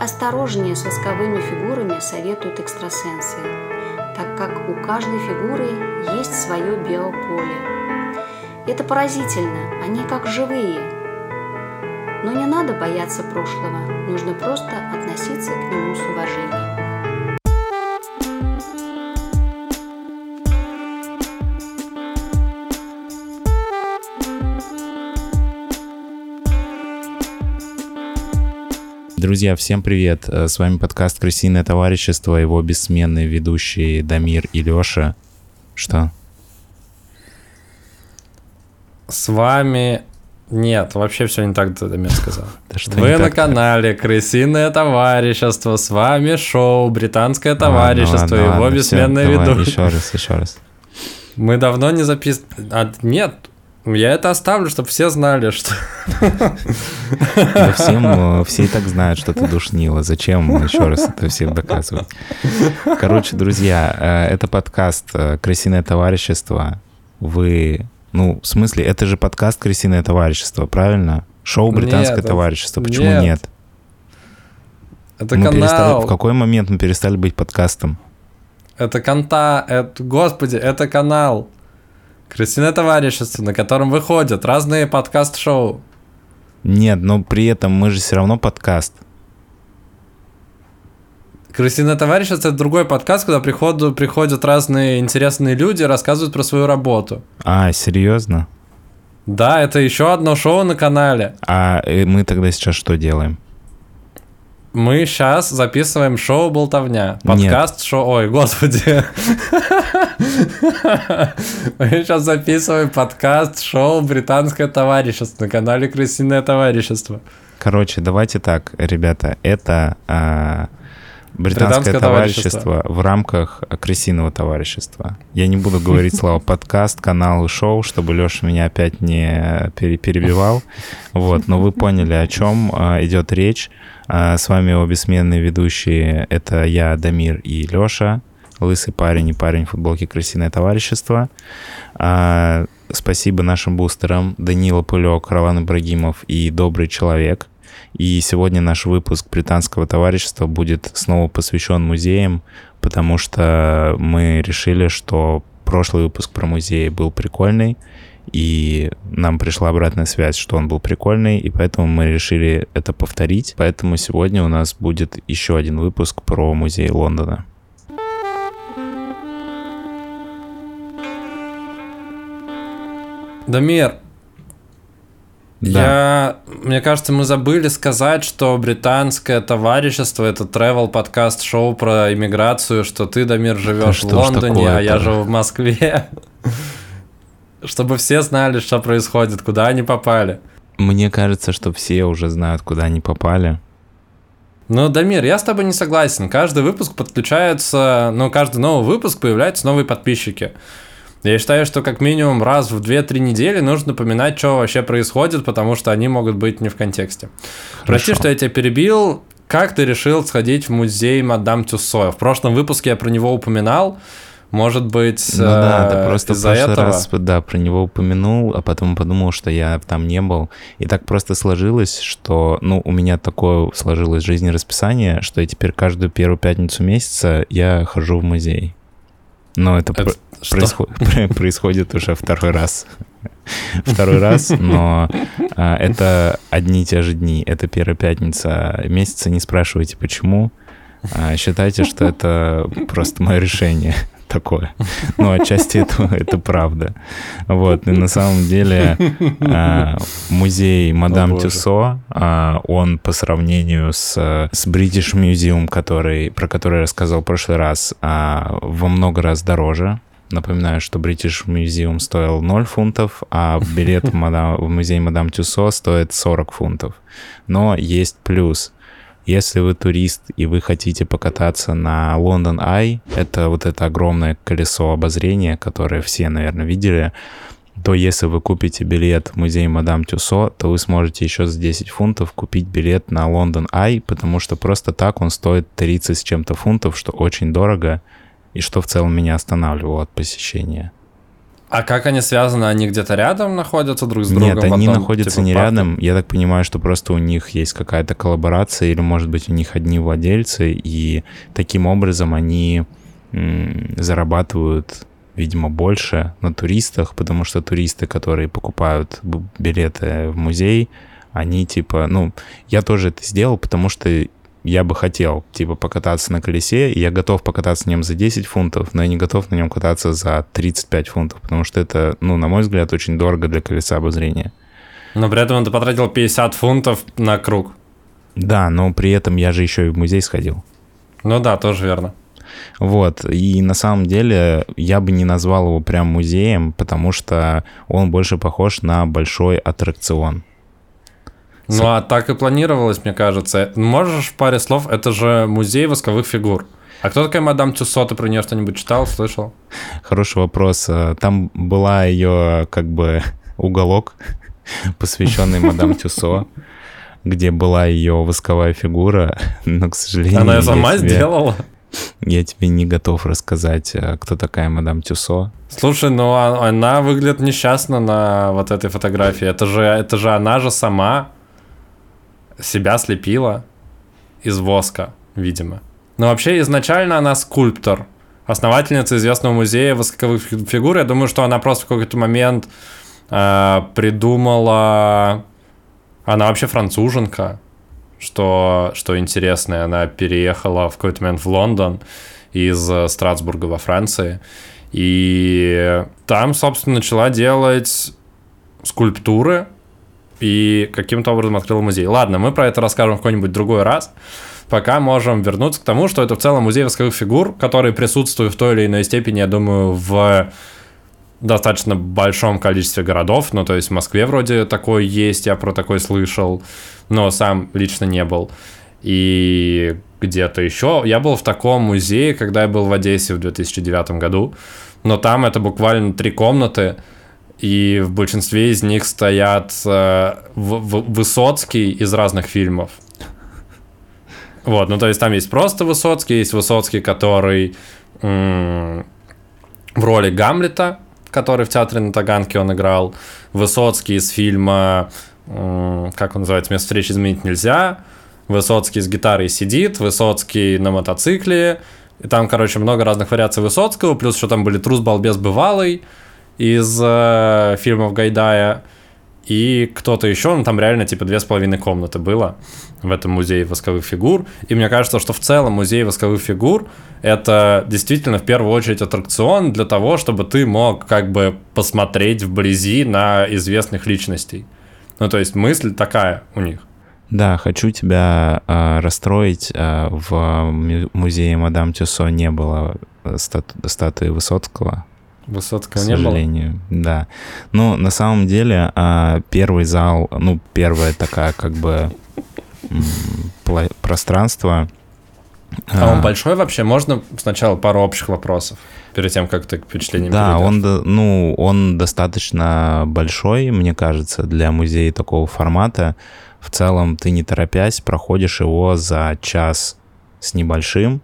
осторожнее с восковыми фигурами советуют экстрасенсы, так как у каждой фигуры есть свое биополе. Это поразительно, они как живые. Но не надо бояться прошлого, нужно просто относиться к нему с уважением. Друзья, всем привет! Э, с вами подкаст «Крысиное товарищество», его бессменные ведущие Дамир и Лёша. Что? С вами... Нет, вообще все не так, Дамир сказал. Да что Вы на так канале «Крысиное товарищество», с вами шоу «Британское товарищество», ладно, его ладно, бессменные ведущие. Еще раз, еще раз. Мы давно не записывали... А, нет, я это оставлю, чтобы все знали, что... Да всем, э, все и так знают, что ты душнила. Зачем еще раз это всем доказывать? Короче, друзья, э, это подкаст э, «Крысиное товарищество». Вы... Ну, в смысле, это же подкаст «Крысиное товарищество», правильно? Шоу «Британское нет, товарищество». Почему нет? нет? Это мы канал. Перестали... В какой момент мы перестали быть подкастом? Это конта... Это... Господи, это канал. Крысиное товарищество, на котором выходят разные подкаст-шоу. Нет, но при этом мы же все равно подкаст. Крысиное товарищество это другой подкаст, куда приходят, приходят разные интересные люди, рассказывают про свою работу. А, серьезно? Да, это еще одно шоу на канале. А э, мы тогда сейчас что делаем? Мы сейчас записываем шоу «Болтовня». Подкаст Нет. шоу... Ой, господи. Мы сейчас записываем подкаст шоу «Британское товарищество» на канале «Крысиное товарищество». Короче, давайте так, ребята. Это британское товарищество, товарищество в рамках крысиного товарищества. Я не буду говорить слово подкаст, канал и шоу, чтобы Леша меня опять не перебивал. Вот, но вы поняли, о чем а, идет речь. А, с вами его бессменные ведущие. Это я, Дамир и Лёша. Лысый парень и парень в футболке «Крысиное товарищество». А, спасибо нашим бустерам Данила Пылек, Раван Ибрагимов и Добрый человек. И сегодня наш выпуск британского товарищества будет снова посвящен музеям, потому что мы решили, что прошлый выпуск про музеи был прикольный, и нам пришла обратная связь, что он был прикольный, и поэтому мы решили это повторить. Поэтому сегодня у нас будет еще один выпуск про музей Лондона. Дамир, да. Я, мне кажется, мы забыли сказать, что британское товарищество это travel подкаст шоу про иммиграцию, что ты, Дамир, живешь в Лондоне, а я живу в Москве. Чтобы все знали, что происходит, куда они попали. Мне кажется, что все уже знают, куда они попали. Ну, Дамир, я с тобой не согласен. Каждый выпуск подключается, ну, каждый новый выпуск появляются новые подписчики. Я считаю, что как минимум раз в 2-3 недели нужно напоминать, что вообще происходит, потому что они могут быть не в контексте. Хорошо. Прости, что я тебя перебил. Как ты решил сходить в музей Мадам Тюссо? В прошлом выпуске я про него упоминал. Может быть, ну, да, ты просто из-за этого... раз, да, про него упомянул, а потом подумал, что я там не был. И так просто сложилось, что, ну, у меня такое сложилось жизнерасписание, что я теперь каждую первую пятницу месяца я хожу в музей. Но это, это происходит, происходит уже второй раз. Второй раз, но а, это одни и те же дни. Это первая пятница месяца. Не спрашивайте, почему. А, считайте, что это просто мое решение такое. Ну, отчасти это, это правда. Вот, и на самом деле а, музей Мадам О, Тюсо, он по сравнению с, с British Museum, который, про который я рассказал в прошлый раз, во много раз дороже. Напоминаю, что British Museum стоил 0 фунтов, а билет в, мадам, в музей Мадам Тюсо стоит 40 фунтов. Но есть плюс. Если вы турист и вы хотите покататься на London Eye, это вот это огромное колесо обозрения, которое все, наверное, видели, то если вы купите билет в музей Мадам Тюсо, то вы сможете еще за 10 фунтов купить билет на London Eye, потому что просто так он стоит 30 с чем-то фунтов, что очень дорого, и что в целом меня останавливало от посещения. А как они связаны? Они где-то рядом находятся друг с другом? Нет, они потом, находятся типа, не парки? рядом. Я так понимаю, что просто у них есть какая-то коллаборация, или, может быть, у них одни владельцы, и таким образом они м, зарабатывают, видимо, больше на туристах, потому что туристы, которые покупают билеты в музей, они типа, ну, я тоже это сделал, потому что я бы хотел, типа, покататься на колесе, и я готов покататься на нем за 10 фунтов, но я не готов на нем кататься за 35 фунтов, потому что это, ну, на мой взгляд, очень дорого для колеса обозрения. Но при этом ты потратил 50 фунтов на круг. Да, но при этом я же еще и в музей сходил. Ну да, тоже верно. Вот, и на самом деле я бы не назвал его прям музеем, потому что он больше похож на большой аттракцион. Ну а так и планировалось, мне кажется. Можешь в паре слов, это же музей восковых фигур. А кто такая мадам Тюссо? Ты про нее что-нибудь читал, слышал? Хороший вопрос. А, Там была ее как бы уголок, посвященный мадам Тюсо, где была ее восковая фигура, но, к сожалению, Она ее сама тебе- сделала? Я тебе не готов рассказать, а, кто такая мадам Тюсо. Слушай, ну а- она выглядит несчастно на вот этой фотографии. Это же, это же она же сама себя слепила из воска, видимо. Но вообще изначально она скульптор, основательница известного музея восковых фи- фигур. Я думаю, что она просто в какой-то момент э, придумала... Она вообще француженка, что, что интересно. Она переехала в какой-то момент в Лондон из э, Страсбурга во Франции. И там, собственно, начала делать скульптуры и каким-то образом открыла музей. Ладно, мы про это расскажем в какой-нибудь другой раз. Пока можем вернуться к тому, что это в целом музей восковых фигур, который присутствует в той или иной степени, я думаю, в достаточно большом количестве городов. Ну, то есть в Москве вроде такой есть, я про такой слышал, но сам лично не был. И где-то еще. Я был в таком музее, когда я был в Одессе в 2009 году, но там это буквально три комнаты, и в большинстве из них стоят э, В- В- Высоцкий из разных фильмов. Вот, ну то есть там есть просто Высоцкий, есть Высоцкий, который м, в роли Гамлета, который в театре на Таганке он играл, Высоцкий из фильма, м, как он называется, «Место встречи изменить нельзя», Высоцкий с гитарой сидит, Высоцкий на мотоцикле, и там, короче, много разных вариаций Высоцкого, плюс еще там были «Трус, балбес, бывалый» из э, фильмов Гайдая, и кто-то еще, ну там реально типа две с половиной комнаты было в этом музее восковых фигур. И мне кажется, что в целом музей восковых фигур это действительно в первую очередь аттракцион для того, чтобы ты мог как бы посмотреть вблизи на известных личностей. Ну то есть мысль такая у них. Да, хочу тебя а, расстроить. а, в му- музее Мадам Тюсо не было э, стату- статуи Высоцкого, к Высоцкого было. сожалению. Да. Ну, на самом деле, а, первый зал, ну, первая такая как бы пространство. А он большой вообще? Можно сначала пару общих вопросов перед тем, как ты к впечатлениям Да, он, ну, он достаточно большой, мне кажется, для музея такого формата. В целом, ты не торопясь проходишь его за час с небольшим,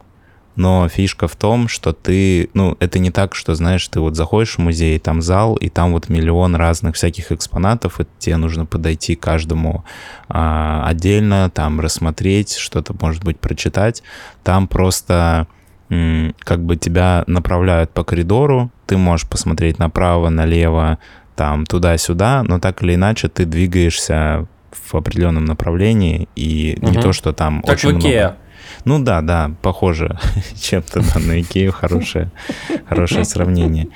но фишка в том, что ты, ну, это не так, что, знаешь, ты вот заходишь в музей, там зал, и там вот миллион разных всяких экспонатов, и тебе нужно подойти к каждому а, отдельно, там рассмотреть, что-то, может быть, прочитать. Там просто м, как бы тебя направляют по коридору, ты можешь посмотреть направо, налево, там туда-сюда, но так или иначе ты двигаешься в определенном направлении, и не Мгм. то, что там Как очень в Икеа. много. Ну да, да, похоже чем-то да, на Икею, хорошее, хорошее сравнение.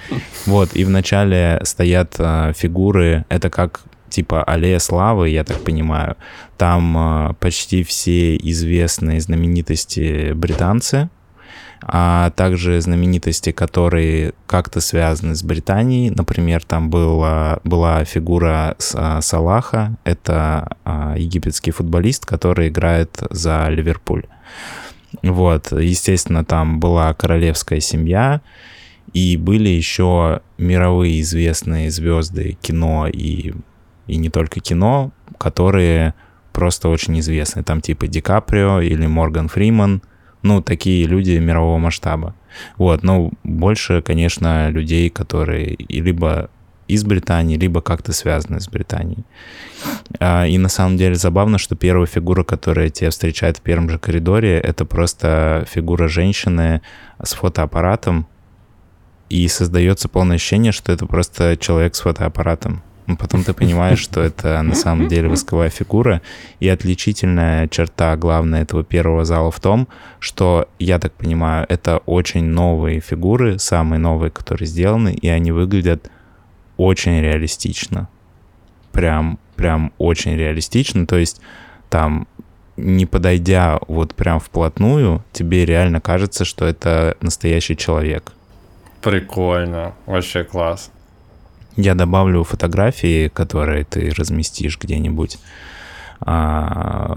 Вот, и вначале стоят а, фигуры, это как типа аллея славы, я так понимаю. Там а, почти все известные знаменитости британцы, а также знаменитости, которые как-то связаны с Британией. Например, там была, была фигура а, Салаха, это а, египетский футболист, который играет за Ливерпуль. Вот, естественно, там была королевская семья, и были еще мировые известные звезды кино и, и не только кино, которые просто очень известны. Там типа Ди Каприо или Морган Фриман, Ну, такие люди мирового масштаба. Вот, но больше, конечно, людей, которые либо из Британии, либо как-то связаны с Британией. А, и на самом деле забавно, что первая фигура, которая тебя встречает в первом же коридоре, это просто фигура женщины с фотоаппаратом, и создается полное ощущение, что это просто человек с фотоаппаратом. Но потом ты понимаешь, что это на самом деле восковая фигура. И отличительная черта, главная, этого первого зала в том, что, я так понимаю, это очень новые фигуры, самые новые, которые сделаны, и они выглядят очень реалистично. Прям, прям очень реалистично. То есть там не подойдя вот прям вплотную, тебе реально кажется, что это настоящий человек. Прикольно, вообще класс. Я добавлю фотографии, которые ты разместишь где-нибудь а,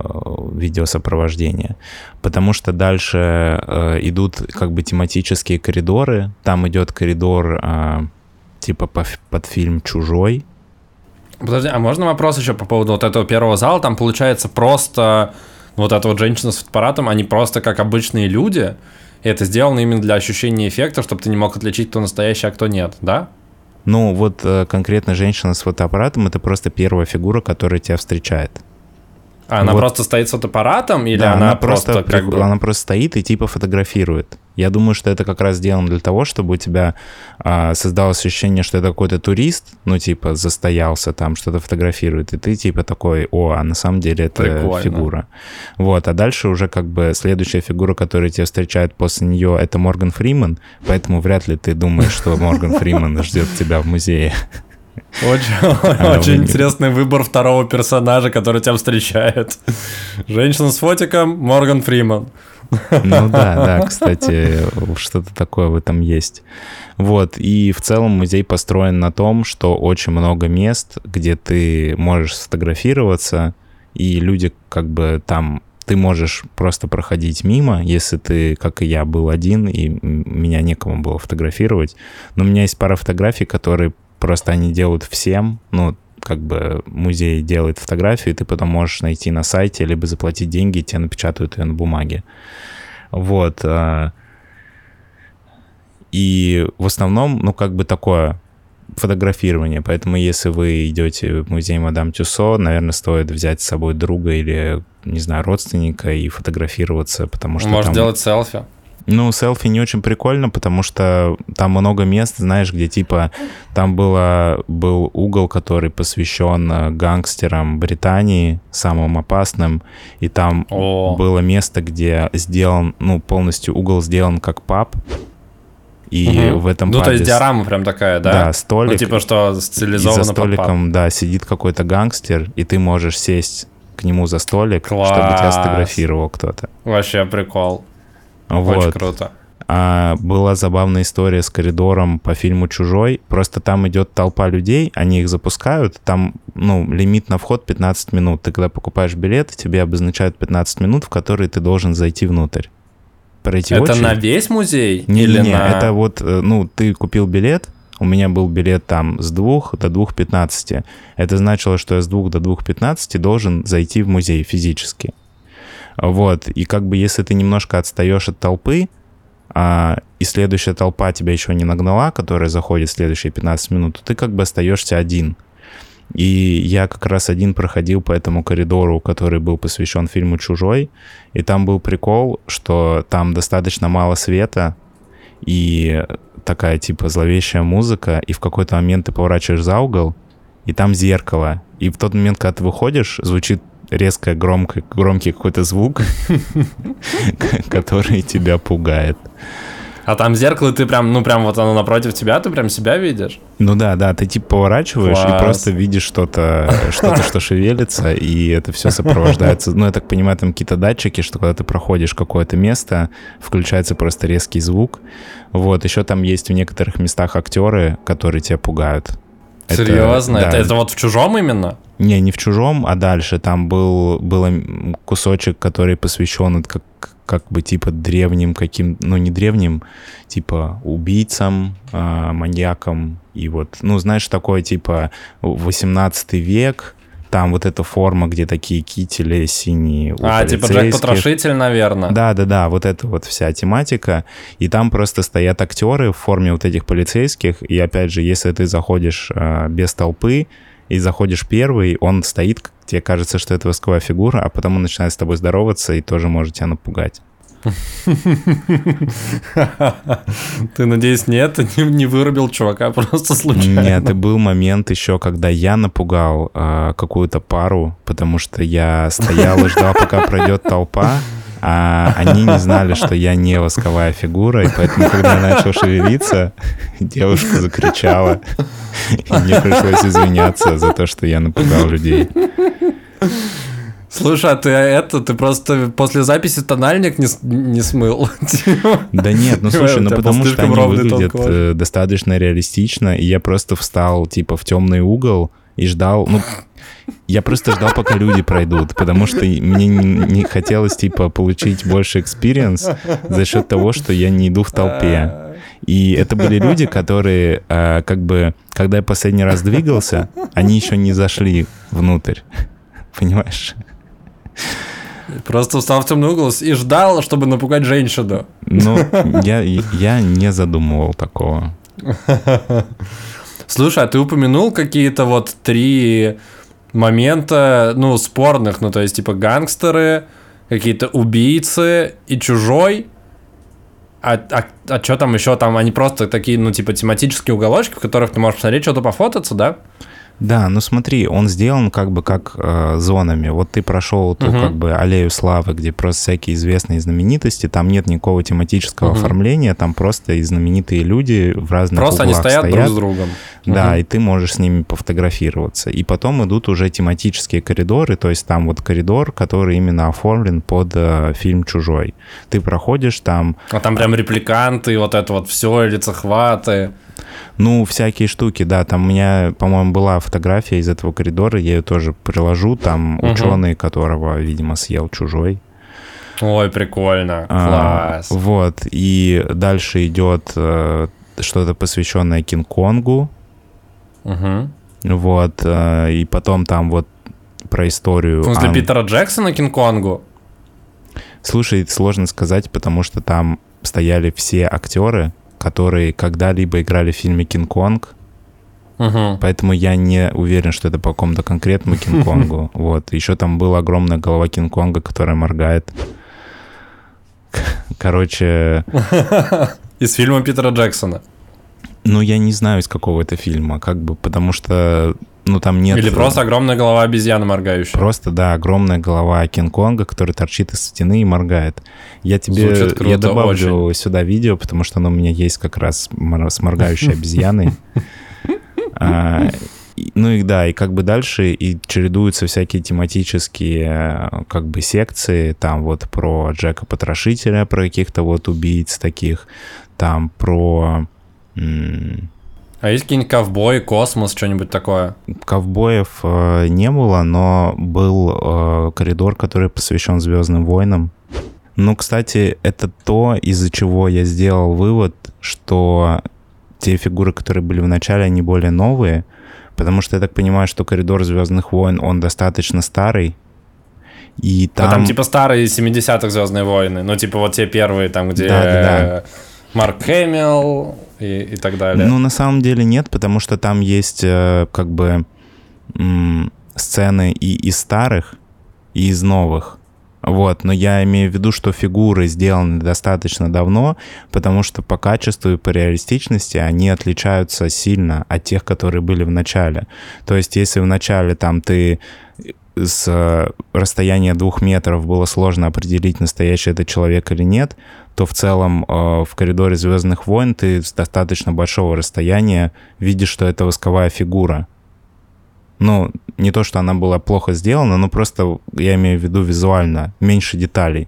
видеосопровождения, потому что дальше а, идут как бы тематические коридоры. Там идет коридор а, типа по, под фильм «Чужой». Подожди, а можно вопрос еще по поводу вот этого первого зала? Там получается просто вот эта вот женщина с фотоаппаратом, они просто как обычные люди, и это сделано именно для ощущения эффекта, чтобы ты не мог отличить, кто настоящий, а кто нет, да? Ну, вот э, конкретно женщина с фотоаппаратом это просто первая фигура, которая тебя встречает. А она вот. просто стоит с фотоаппаратом или да, она, она просто, просто как бы... она просто стоит и типа фотографирует. Я думаю, что это как раз сделано для того, чтобы у тебя а, создалось ощущение, что это какой-то турист, ну, типа, застоялся там, что-то фотографирует, и ты, типа, такой, о, а на самом деле это Прикольно. фигура. Вот, а дальше уже как бы следующая фигура, которая тебя встречает после нее, это Морган Фриман, поэтому вряд ли ты думаешь, что Морган Фриман ждет тебя в музее. Очень, очень интересный выбор второго персонажа, который тебя встречает. Женщина с фотиком, Морган Фриман. Ну да, да, кстати, что-то такое в этом есть. Вот, и в целом музей построен на том, что очень много мест, где ты можешь сфотографироваться, и люди как бы там ты можешь просто проходить мимо, если ты, как и я, был один, и меня некому было фотографировать. Но у меня есть пара фотографий, которые просто они делают всем, ну, как бы музей делает фотографию, и ты потом можешь найти на сайте, либо заплатить деньги, и тебе напечатают ее на бумаге. Вот. Э, и в основном, ну, как бы такое фотографирование. Поэтому, если вы идете в музей Мадам Тюсо, наверное, стоит взять с собой друга или, не знаю, родственника и фотографироваться, потому что Может там... делать селфи. Ну, селфи не очень прикольно, потому что там много мест, знаешь, где типа там было, был угол, который посвящен э, гангстерам Британии, самым опасным, и там О. было место, где сделан, ну, полностью угол сделан как паб, и угу. в этом Ну, пабе... то есть диорама прям такая, да? Да, столик. Ну, типа, что стилизовано и за столиком, да, сидит какой-то гангстер, и ты можешь сесть к нему за столик, Класс. чтобы тебя сфотографировал кто-то. Вообще прикол. Вот. Очень круто. А была забавная история с коридором по фильму «Чужой». Просто там идет толпа людей, они их запускают, там, ну, лимит на вход 15 минут. Ты когда покупаешь билет, тебе обозначают 15 минут, в которые ты должен зайти внутрь. Пройти это очередь. на весь музей? Не, или не, на... это вот, э, ну, ты купил билет, у меня был билет там с 2 до 2.15. Это значило, что я с 2 до 2.15 должен зайти в музей физически. Вот, и как бы если ты немножко отстаешь от толпы, а, и следующая толпа тебя еще не нагнала, которая заходит в следующие 15 минут, то ты как бы остаешься один. И я как раз один проходил по этому коридору, который был посвящен фильму «Чужой», и там был прикол, что там достаточно мало света, и такая типа зловещая музыка, и в какой-то момент ты поворачиваешь за угол, и там зеркало. И в тот момент, когда ты выходишь, звучит резко громко, громкий какой-то звук, который тебя пугает. А там зеркало, ты прям, ну прям вот оно напротив тебя, ты прям себя видишь? Ну да, да, ты типа поворачиваешь Класс. и просто видишь что-то, что-то, что шевелится, и это все сопровождается. Ну, я так понимаю, там какие-то датчики, что когда ты проходишь какое-то место, включается просто резкий звук. Вот, еще там есть в некоторых местах актеры, которые тебя пугают. Серьезно? Это, да. это, это вот в чужом именно? Не, не в чужом, а дальше. Там был, был кусочек, который посвящен как, как бы типа древним каким, ну не древним, типа убийцам, э, маньякам. И вот, ну знаешь, такое типа 18 век, там вот эта форма, где такие кители синие. А, типа Джек. Потрошитель, наверное. Да, да, да, вот это вот вся тематика. И там просто стоят актеры в форме вот этих полицейских. И опять же, если ты заходишь э, без толпы и заходишь первый, он стоит, тебе кажется, что это восковая фигура, а потом он начинает с тобой здороваться и тоже может тебя напугать. Ты, надеюсь, нет, не, вырубил чувака просто случайно. Нет, и был момент еще, когда я напугал э, какую-то пару, потому что я стоял и ждал, пока пройдет толпа, а они не знали, что я не восковая фигура, и поэтому, когда я начал шевелиться, девушка закричала, и мне пришлось извиняться за то, что я напугал людей. Слушай, а ты это, ты просто после записи тональник не, не смыл? Да нет, ну слушай, ну потому что они выглядят э, достаточно реалистично, и я просто встал, типа, в темный угол и ждал, ну, я просто ждал, пока люди пройдут, потому что мне не, хотелось, типа, получить больше experience за счет того, что я не иду в толпе. И это были люди, которые, э, как бы, когда я последний раз двигался, они еще не зашли внутрь. Понимаешь? Просто встал в темный угол и ждал, чтобы напугать женщину. Ну, я, я не задумывал такого. Слушай, а ты упомянул какие-то вот три момента, ну, спорных, ну, то есть, типа, гангстеры, какие-то убийцы и чужой. А, а, что там еще? Там они просто такие, ну, типа, тематические уголочки, в которых ты можешь посмотреть, что-то пофотаться, да? Да, ну смотри, он сделан как бы как э, зонами. Вот ты прошел ту Мгм. как бы аллею славы, где просто всякие известные знаменитости, там нет никакого тематического Мгм. оформления, там просто и знаменитые люди в разных Просто они углах стоят, друг с другом. Да, Мгм. и ты можешь с ними пофотографироваться. И потом идут уже тематические коридоры, то есть там вот коридор, который именно оформлен под э, фильм «Чужой». Ты проходишь там, А там прям репликанты, вот это вот все, лицехваты. Ну, всякие штуки, да. Там у меня, по-моему, была фотография из этого коридора, я ее тоже приложу. Там Мгм. ученый, которого, видимо, съел чужой. Ой, прикольно, А, класс. вот. И дальше идет э, что-то посвященное Кинг-Конгу. Угу. Вот. э, и потом там вот про историю. В смысле, Ан- Питера Джексона Кинг-Конгу? Слушай, сложно сказать, потому что там стояли все актеры, которые когда-либо играли в фильме Кинг-Конг. Угу. Поэтому я не уверен, что это по какому-то конкретному Кинг-Конгу. Вот. Еще там была огромная голова Кинг-Конга, которая моргает. Короче, Из фильма Питера Джексона. ну я не знаю, из какого это фильма, как бы, потому что, ну там нет... Или просто огромная голова обезьяны моргающая. Просто, да, огромная голова Кинг-Конга, который торчит из стены и моргает. Я тебе... Звучит круто, я добавлю сюда видео, потому что оно у меня есть как раз с моргающей обезьяной. А, Ну и да, и как бы дальше и чередуются всякие тематические э, как бы секции, там вот про Джека Потрошителя, про каких-то вот убийц таких, там про А есть какие-нибудь ковбои, космос, что-нибудь такое? ковбоев э, не было, но был э, коридор, который посвящен Звездным войнам. Ну, кстати, это то, из-за чего я сделал вывод, что те фигуры, которые были в начале, они более новые, потому что я так понимаю, что коридор Звездных войн, он достаточно старый, и Там, там... там типа старые 70-х Звездные войны. Ну, типа вот те первые, там, где Да-да-да. э, Марк Хэмилл и, и так далее. Ну, на самом деле нет, потому что там есть э, как бы сцены и из старых, и из новых. Вот, но я имею в виду, что фигуры сделаны достаточно давно, потому что по качеству и по реалистичности они отличаются сильно от тех, которые были в начале. То есть, если в начале там ты с э, расстояния двух метров было сложно определить, настоящий это человек или нет, то в целом э, в коридоре Звездных войн ты с достаточно большого расстояния видишь, что это восковая фигура. Ну, не то, что она была плохо сделана, но просто я имею в виду визуально, меньше деталей.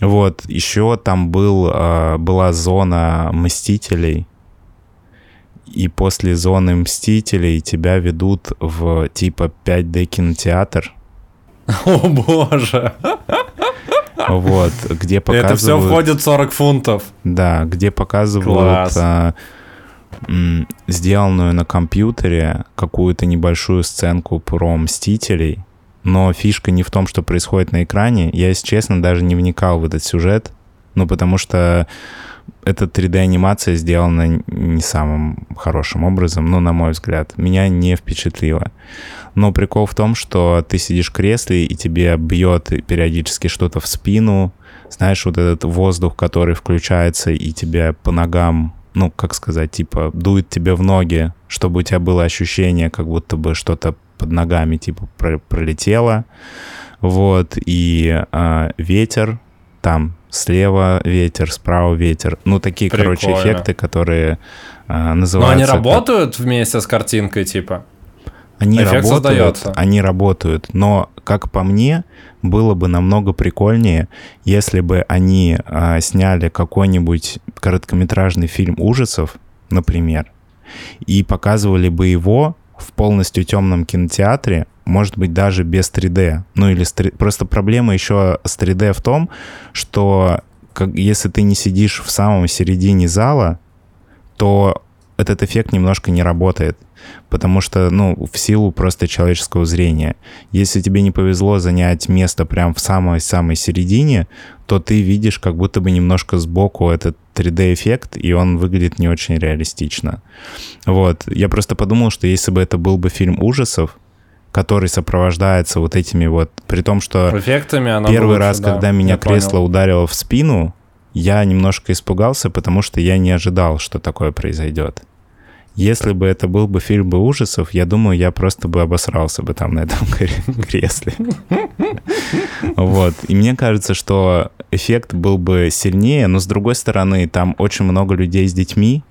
Вот, еще там был, э, была зона Мстителей, и после зоны Мстителей тебя ведут в типа 5D кинотеатр, О боже. вот, где показывают... Это все входит в 40 фунтов. Да, где показывают а, сделанную на компьютере какую-то небольшую сценку про Мстителей, но фишка не в том, что происходит на экране. Я, если честно, даже не вникал в этот сюжет, ну, потому что эта 3D-анимация сделана не самым хорошим образом, ну, на мой взгляд. Меня не впечатлило. Но прикол в том, что ты сидишь в кресле, и тебе бьет периодически что-то в спину. Знаешь, вот этот воздух, который включается, и тебе по ногам, ну, как сказать, типа, дует тебе в ноги, чтобы у тебя было ощущение, как будто бы что-то под ногами, типа, пролетело. Вот, и э, ветер, там слева ветер, справа ветер. Ну, такие, Прикольно. короче, эффекты, которые э, называются... Но они работают как... вместе с картинкой, типа? Они Эффект работают, создается. они работают, но, как по мне, было бы намного прикольнее, если бы они э, сняли какой-нибудь короткометражный фильм ужасов, например, и показывали бы его в полностью темном кинотеатре, может быть, даже без 3D. Ну или 3... просто проблема еще с 3D в том, что как, если ты не сидишь в самом середине зала, то этот эффект немножко не работает, потому что, ну, в силу просто человеческого зрения. Если тебе не повезло занять место прямо в самой-самой середине, то ты видишь как будто бы немножко сбоку этот 3D-эффект, и он выглядит не очень реалистично. Вот. Я просто подумал, что если бы это был бы фильм ужасов, который сопровождается вот этими вот, при том, что Эффектами первый лучше, раз, да, когда меня кресло понял. ударило в спину, я немножко испугался, потому что я не ожидал, что такое произойдет. Если бы это был бы фильм бы ужасов, я думаю, я просто бы обосрался бы там на этом кресле. Вот. И мне кажется, что эффект был бы сильнее, но с другой стороны, там очень много людей с детьми,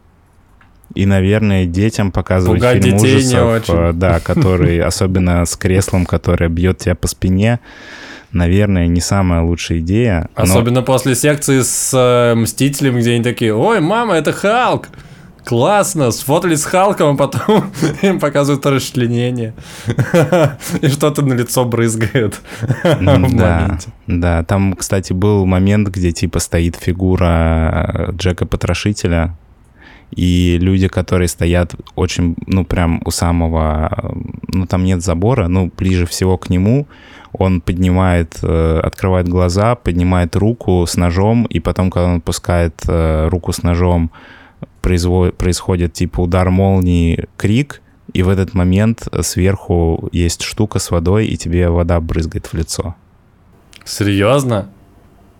и, наверное, детям показывать Пугать фильм ужасов, э, да, который, особенно с креслом, которое бьет тебя по спине, наверное, не самая лучшая идея. Особенно но... после секции с э, Мстителем, где они такие, ой, мама, это Халк! Классно, сфотались с Халком, а потом им показывают расчленение. И что-то на лицо брызгает да, Да, там, кстати, был момент, где типа стоит фигура Джека Потрошителя, и люди, которые стоят очень, ну, прям у самого, ну, там нет забора, ну, ближе всего к нему, он поднимает, э, открывает глаза, поднимает руку с ножом, и потом, когда он пускает э, руку с ножом, происходит типа удар молнии, крик, и в этот момент сверху есть штука с водой, и тебе вода брызгает в лицо. Серьезно?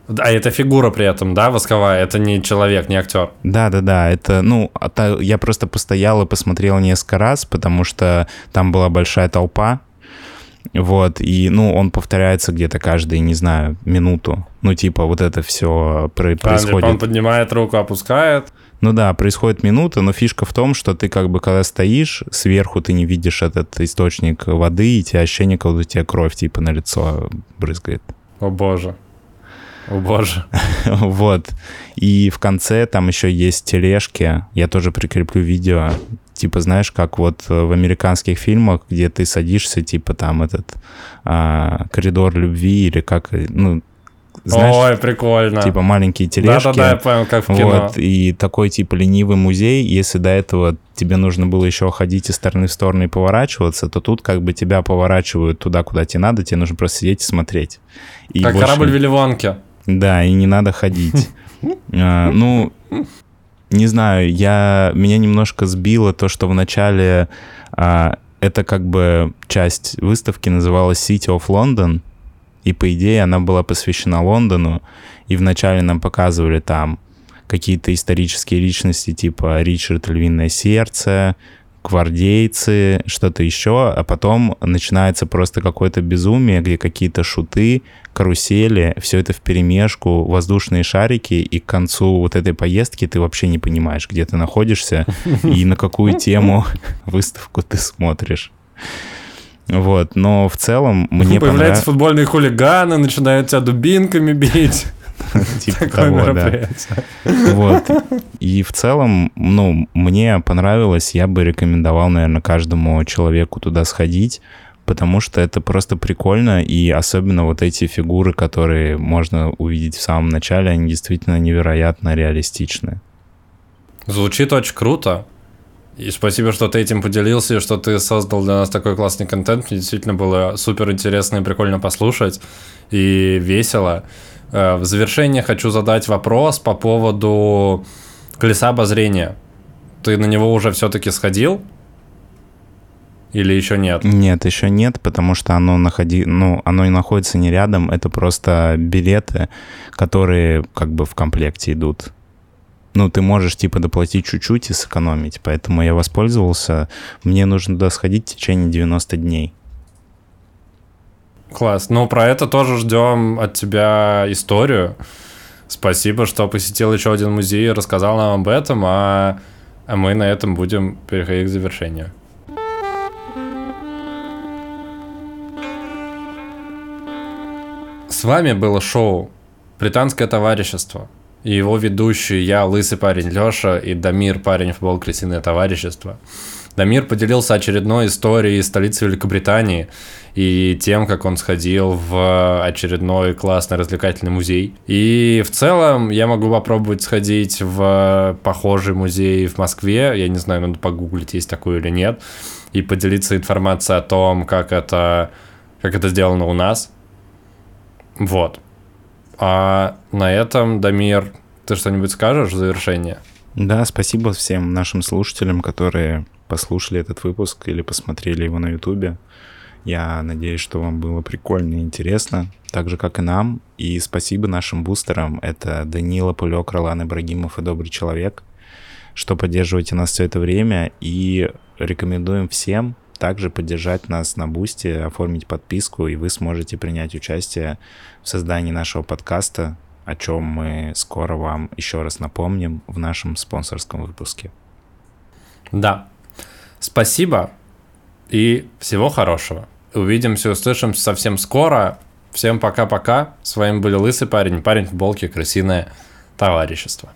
А это фигура при этом, да, восковая? Это не человек, не актер? Да-да-да, это, ну, это, я просто постоял и посмотрел несколько раз, потому что там была большая толпа, вот, и, ну, он повторяется где-то каждые, не знаю, минуту. Ну, типа, вот это все про- происходит. Он поднимает руку, опускает. Ну да, происходит минута, но фишка в том, что ты как бы когда стоишь, сверху ты не видишь этот источник воды, и тебе ощущение, как будто у тебя кровь типа на лицо брызгает. О боже. О боже. вот. И в конце там еще есть тележки. Я тоже прикреплю видео. Типа, знаешь, как вот в американских фильмах, где ты садишься, типа там этот а, коридор любви или как, ну, знаешь, Ой, прикольно. Типа маленькие тележки. Да-да-да, я понял, как в кино. Вот, и такой типа ленивый музей, если до этого тебе нужно было еще ходить из стороны в сторону и поворачиваться, то тут как бы тебя поворачивают туда, куда тебе надо, тебе нужно просто сидеть и смотреть. И как больше... корабль Вилливанки. Да, и не надо ходить. А, ну, не знаю, я, меня немножко сбило то, что в начале а, это как бы часть выставки называлась City of London, и по идее она была посвящена Лондону, и вначале нам показывали там какие-то исторические личности типа Ричард Львиное Сердце, гвардейцы, что-то еще, а потом начинается просто какое-то безумие, где какие-то шуты, карусели, все это в перемешку, воздушные шарики, и к концу вот этой поездки ты вообще не понимаешь, где ты находишься и на какую тему выставку ты смотришь. Вот, но в целом мне Появляются понрав... футбольные хулиганы, начинают тебя дубинками бить. Типа того, да. Вот. И в целом, ну, мне понравилось, я бы рекомендовал, наверное, каждому человеку туда сходить, потому что это просто прикольно, и особенно вот эти фигуры, которые можно увидеть в самом начале, они действительно невероятно реалистичны. Звучит очень круто. И спасибо, что ты этим поделился, и что ты создал для нас такой классный контент. Мне действительно было супер интересно и прикольно послушать, и весело. Э, в завершение хочу задать вопрос по поводу колеса обозрения. Ты на него уже все-таки сходил? Или еще нет? Нет, еще нет, потому что оно, находи... ну, оно и находится не рядом. Это просто билеты, которые как бы в комплекте идут. Ну, ты можешь типа доплатить чуть-чуть и сэкономить. Поэтому я воспользовался. Мне нужно туда сходить в течение 90 дней. Класс. Ну, про это тоже ждем от тебя историю. Спасибо, что посетил еще один музей и рассказал нам об этом, а, а мы на этом будем переходить к завершению. С вами было шоу «Британское товарищество» и его ведущий я, лысый парень Лёша и Дамир, парень футбол «Крысиное товарищество». Дамир поделился очередной историей столицы Великобритании и тем, как он сходил в очередной классный развлекательный музей. И в целом я могу попробовать сходить в похожий музей в Москве. Я не знаю, надо погуглить, есть такой или нет. И поделиться информацией о том, как это, как это сделано у нас. Вот. А на этом, Дамир, ты что-нибудь скажешь в завершение? Да, спасибо всем нашим слушателям, которые послушали этот выпуск или посмотрели его на Ютубе. Я надеюсь, что вам было прикольно и интересно, так же, как и нам. И спасибо нашим бустерам. Это Данила Пулек, Ролан Ибрагимов и Добрый Человек, что поддерживаете нас все это время. И рекомендуем всем также поддержать нас на Бусте, оформить подписку, и вы сможете принять участие в создании нашего подкаста, о чем мы скоро вам еще раз напомним в нашем спонсорском выпуске. Да. Спасибо и всего хорошего. Увидимся, услышимся совсем скоро. Всем пока-пока. С вами были Лысый парень, парень в футболке, крысиное товарищество.